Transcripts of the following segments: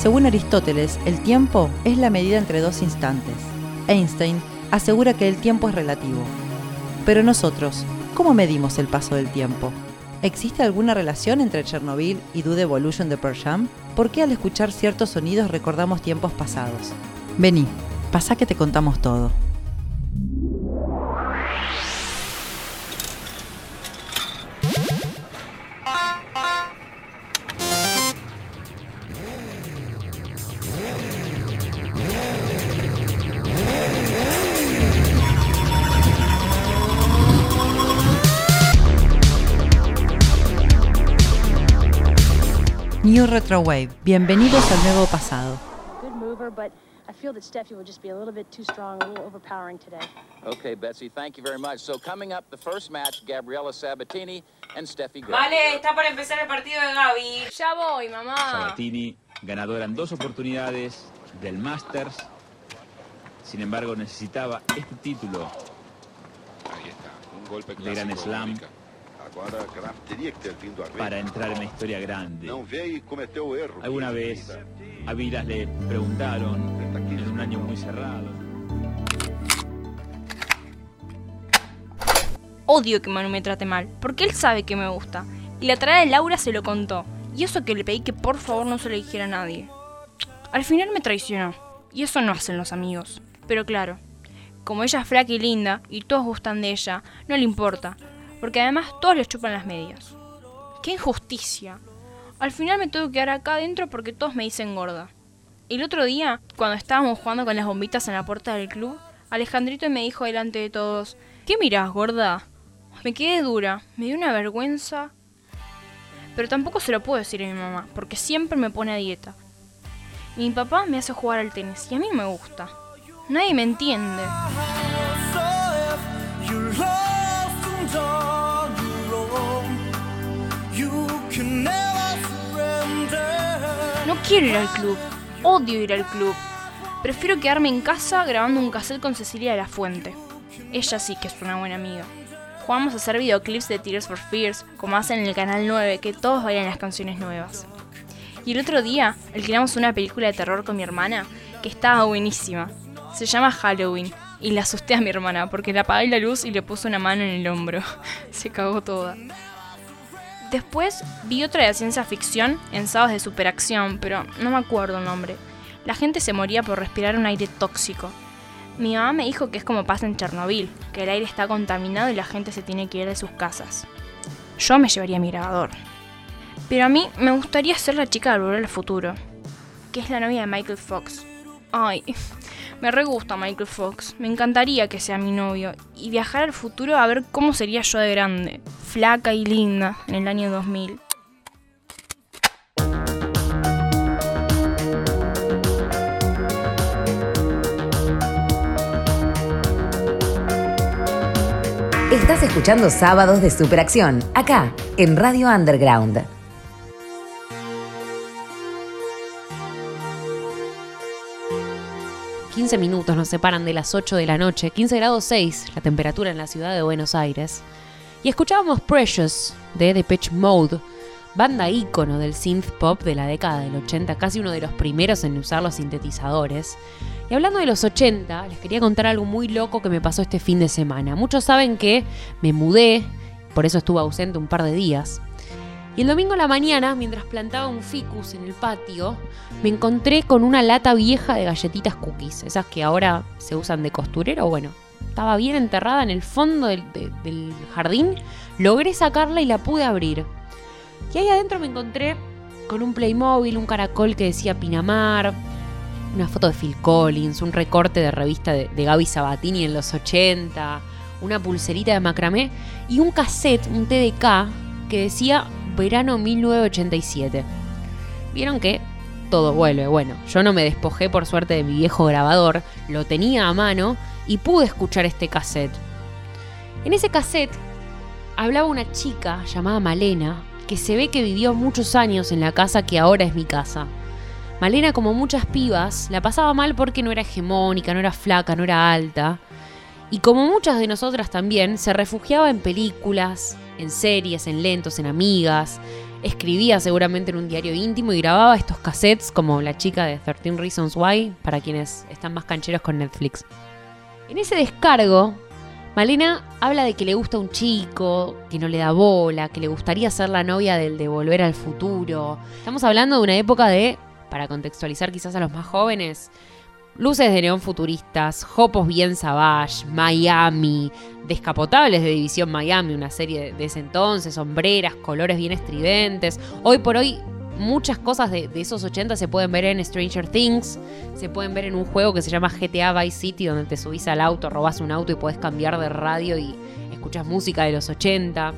Según Aristóteles, el tiempo es la medida entre dos instantes. Einstein asegura que el tiempo es relativo. Pero nosotros, ¿cómo medimos el paso del tiempo? ¿Existe alguna relación entre Chernobyl y Do the Evolution de Pearl Jam? ¿Por qué al escuchar ciertos sonidos recordamos tiempos pasados? Vení, pasa que te contamos todo. New Retro Wave, bienvenidos al nuevo pasado. Good mover, but I feel that Steffi will just be a little bit too strong, a little overpowering today. Okay, Betsy, thank you very much. So coming up, the first match, Gabriela Sabatini and Steffi Graf. Vale, está por empezar el partido de Gaby. Ya voy, mamá. Sabatini, ganadora en dos oportunidades del Masters. Sin embargo, necesitaba este título Aí está, um golpe De Grand clássico, Slam. Para entrar en la historia grande. E. Alguna que vez a Vilas le preguntaron en un año muy cerrado. Odio que Manu me trate mal, porque él sabe que me gusta. Y la tarea de Laura se lo contó. Y eso que le pedí que por favor no se lo dijera a nadie. Al final me traicionó. Y eso no hacen los amigos. Pero claro, como ella es flaca y linda, y todos gustan de ella, no le importa. Porque además todos le chupan las medias. ¡Qué injusticia! Al final me tengo que quedar acá adentro porque todos me dicen gorda. El otro día, cuando estábamos jugando con las bombitas en la puerta del club, Alejandrito me dijo delante de todos, ¿qué mirás, gorda? Me quedé dura, me dio una vergüenza. Pero tampoco se lo puedo decir a mi mamá, porque siempre me pone a dieta. Mi papá me hace jugar al tenis y a mí me gusta. Nadie me entiende. Quiero ir al club. Odio ir al club. Prefiero quedarme en casa grabando un cassette con Cecilia de la Fuente. Ella sí que es una buena amiga. Jugamos a hacer videoclips de Tears for Fears, como hacen en el canal 9, que todos bailan las canciones nuevas. Y el otro día alquilamos una película de terror con mi hermana, que estaba buenísima. Se llama Halloween. Y la asusté a mi hermana, porque le apagué la luz y le puse una mano en el hombro. Se cagó toda. Después vi otra de ciencia ficción en sábados de superacción, pero no me acuerdo el nombre. La gente se moría por respirar un aire tóxico. Mi mamá me dijo que es como pasa en Chernobyl, que el aire está contaminado y la gente se tiene que ir de sus casas. Yo me llevaría mi grabador. Pero a mí me gustaría ser la chica del Volver al Futuro, que es la novia de Michael Fox. Ay, me re gusta Michael Fox. Me encantaría que sea mi novio y viajar al futuro a ver cómo sería yo de grande, flaca y linda, en el año 2000. Estás escuchando Sábados de Superacción, acá, en Radio Underground. ...15 minutos nos separan de las 8 de la noche, 15 grados 6 la temperatura en la ciudad de Buenos Aires. Y escuchábamos Precious de Depeche Mode, banda ícono del synth pop de la década del 80, casi uno de los primeros en usar los sintetizadores. Y hablando de los 80, les quería contar algo muy loco que me pasó este fin de semana. Muchos saben que me mudé, por eso estuve ausente un par de días. Y el domingo a la mañana, mientras plantaba un ficus en el patio, me encontré con una lata vieja de galletitas cookies, esas que ahora se usan de costurero. Bueno, estaba bien enterrada en el fondo del, de- del jardín, logré sacarla y la pude abrir. Y ahí adentro me encontré con un Playmobil, un caracol que decía Pinamar, una foto de Phil Collins, un recorte de revista de, de Gaby Sabatini en los 80, una pulserita de macramé y un cassette, un TDK, que decía verano 1987. Vieron que todo vuelve. Bueno, yo no me despojé por suerte de mi viejo grabador, lo tenía a mano y pude escuchar este cassette. En ese cassette hablaba una chica llamada Malena, que se ve que vivió muchos años en la casa que ahora es mi casa. Malena, como muchas pibas, la pasaba mal porque no era hegemónica, no era flaca, no era alta. Y como muchas de nosotras también, se refugiaba en películas, en series, en lentos, en amigas, escribía seguramente en un diario íntimo y grababa estos cassettes como la chica de 13 Reasons Why, para quienes están más cancheros con Netflix. En ese descargo, Malena habla de que le gusta un chico, que no le da bola, que le gustaría ser la novia del de Volver al Futuro. Estamos hablando de una época de, para contextualizar quizás a los más jóvenes, luces de neón futuristas, Jopos bien Savage, Miami, Descapotables de División Miami, una serie de ese entonces, sombreras, colores bien estridentes. Hoy por hoy muchas cosas de, de, esos 80 se pueden ver en Stranger Things, se pueden ver en un juego que se llama GTA Vice City, donde te subís al auto, robás un auto y podés cambiar de radio y escuchas música de los 80.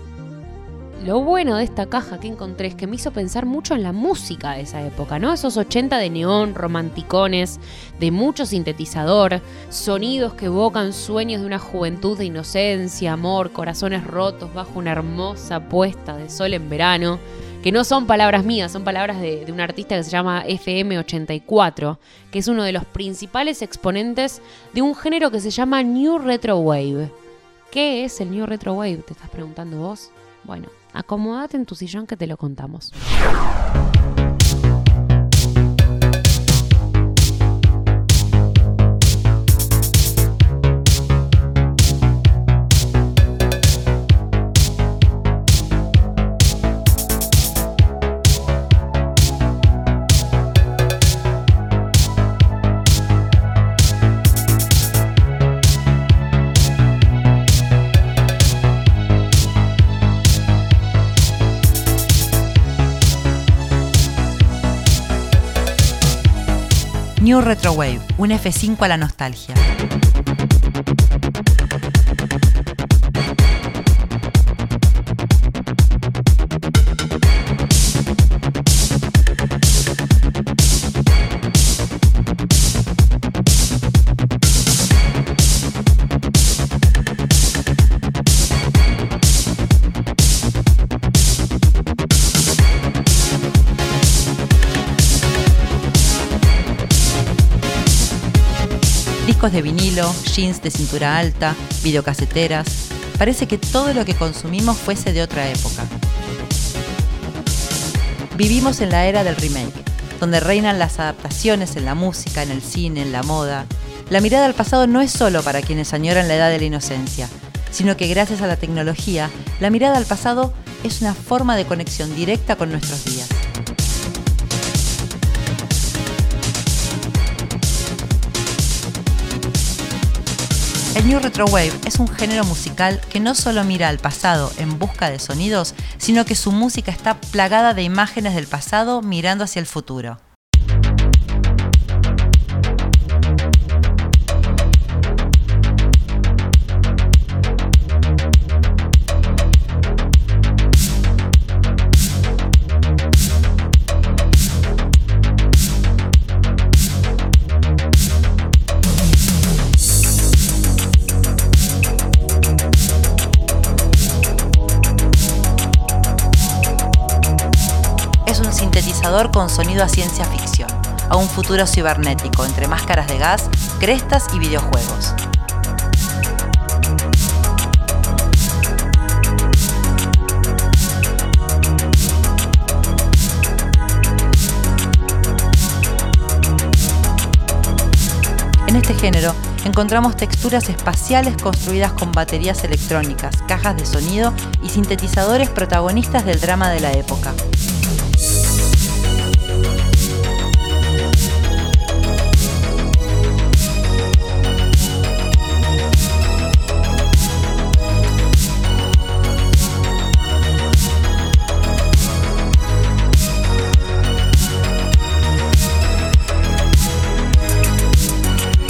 Lo bueno de esta caja que encontré es que me hizo pensar mucho en la música de esa época, ¿no? Esos 80 de neón, romanticones, de mucho sintetizador, sonidos que evocan sueños de una juventud de inocencia, amor, corazones rotos bajo una hermosa puesta de sol en verano que no son palabras mías, son palabras de, de, un artista que se llama FM84, que es uno de los principales exponentes de un género que se llama New Retro Wave. ¿Qué es el New Retro Wave? Te estás preguntando vos. Bueno, acomódate en tu sillón que te lo contamos. New Retro Wave, un F5 a la nostalgia. De vinilo, jeans de cintura alta, videocaseteras. Parece que todo lo que consumimos fuese de otra época. Vivimos en la era del remake, donde reinan las adaptaciones en la música, en el cine, en la moda. La mirada al pasado no es solo para quienes añoran la edad de la inocencia, sino que gracias a la tecnología, la mirada al pasado es una forma de conexión directa con nuestros días. El New Retro Wave es un género musical que no solo mira al pasado en busca de sonidos, sino que su música está plagada de imágenes del pasado mirando hacia el futuro. Con sonido a ciencia ficción, a un futuro cibernético entre máscaras de gas, crestas y videojuegos. En este género encontramos texturas espaciales construidas con baterías electrónicas, cajas de sonido y sintetizadores protagonistas del drama de la época.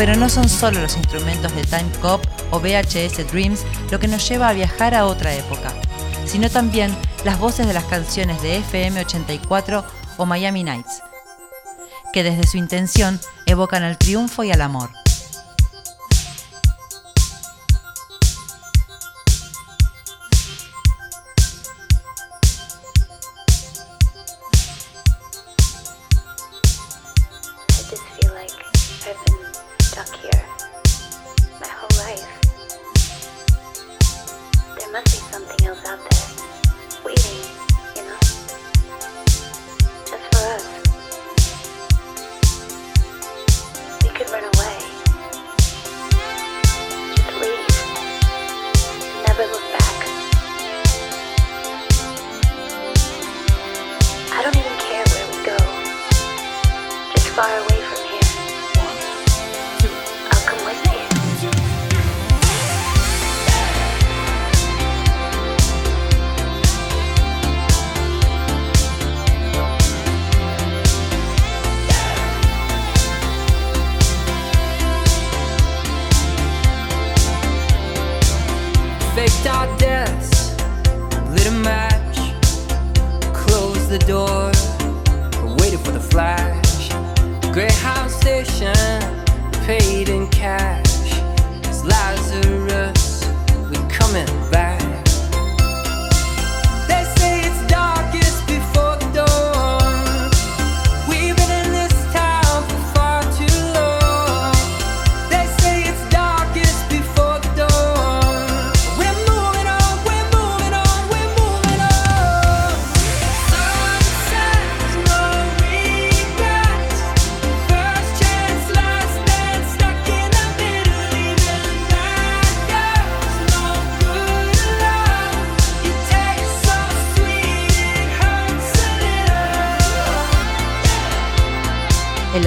Pero no son solo los instrumentos de Time Cop o VHS Dreams lo que nos lleva a viajar a otra época, sino también las voces de las canciones de FM 84 o Miami Nights, que desde su intención evocan al triunfo y al amor.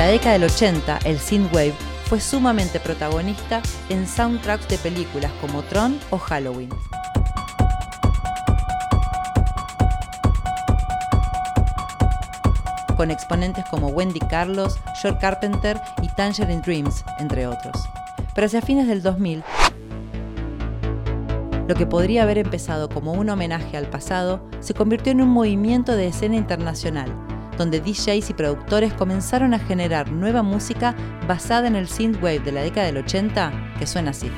La década del 80, el synthwave fue sumamente protagonista en soundtracks de películas como Tron o Halloween. Con exponentes como Wendy Carlos, George Carpenter y Tangerine Dreams, entre otros. Pero hacia fines del 2000, lo que podría haber empezado como un homenaje al pasado se convirtió en un movimiento de escena internacional, donde DJs y productores comenzaron a generar nueva música basada en el synthwave de la década del 80 que suena así.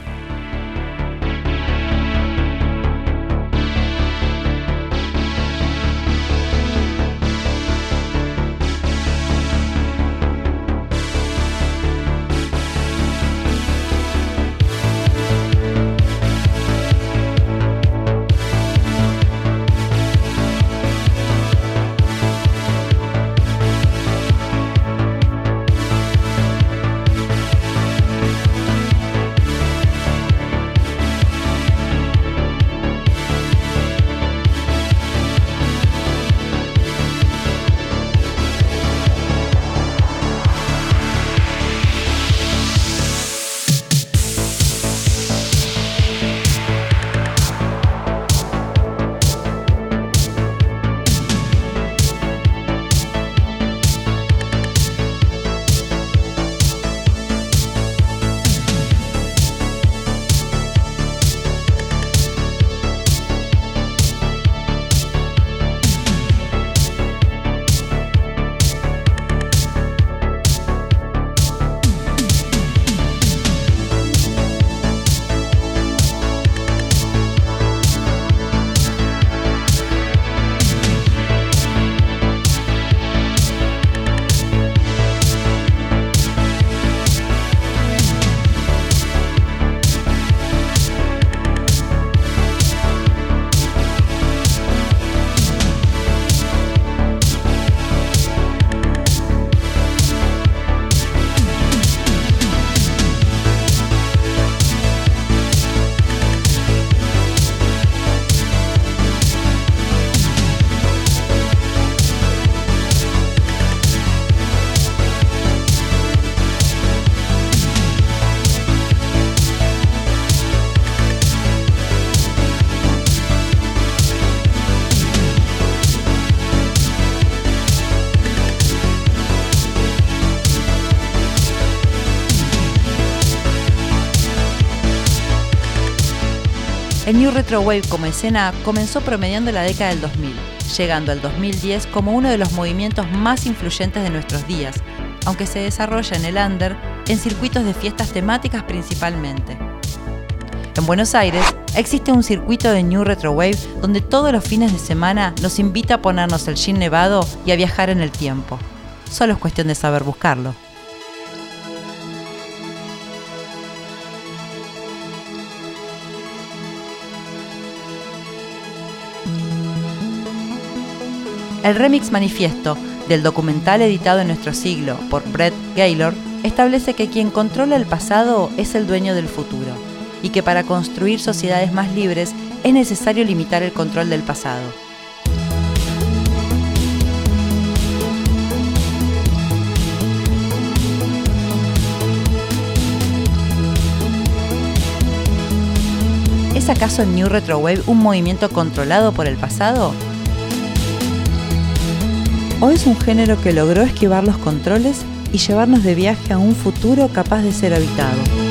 El New Retro Wave como escena comenzó promediando la década del 2000, llegando al 2010 como uno de los movimientos más influyentes de nuestros días, aunque se desarrolla en el under en circuitos de fiestas temáticas principalmente. En Buenos Aires existe un circuito de New Retro Wave donde todos los fines de semana nos invita a ponernos el jean nevado y a viajar en el tiempo. Solo es cuestión de saber buscarlo. El remix manifiesto del documental editado en nuestro siglo por Brett Gaylor establece que quien controla el pasado es el dueño del futuro y que para construir sociedades más libres es necesario limitar el control del pasado. ¿Es acaso el New Retro Wave un movimiento controlado por el pasado? ¿O es un género que logró esquivar los controles y llevarnos de viaje a un futuro capaz de ser habitado?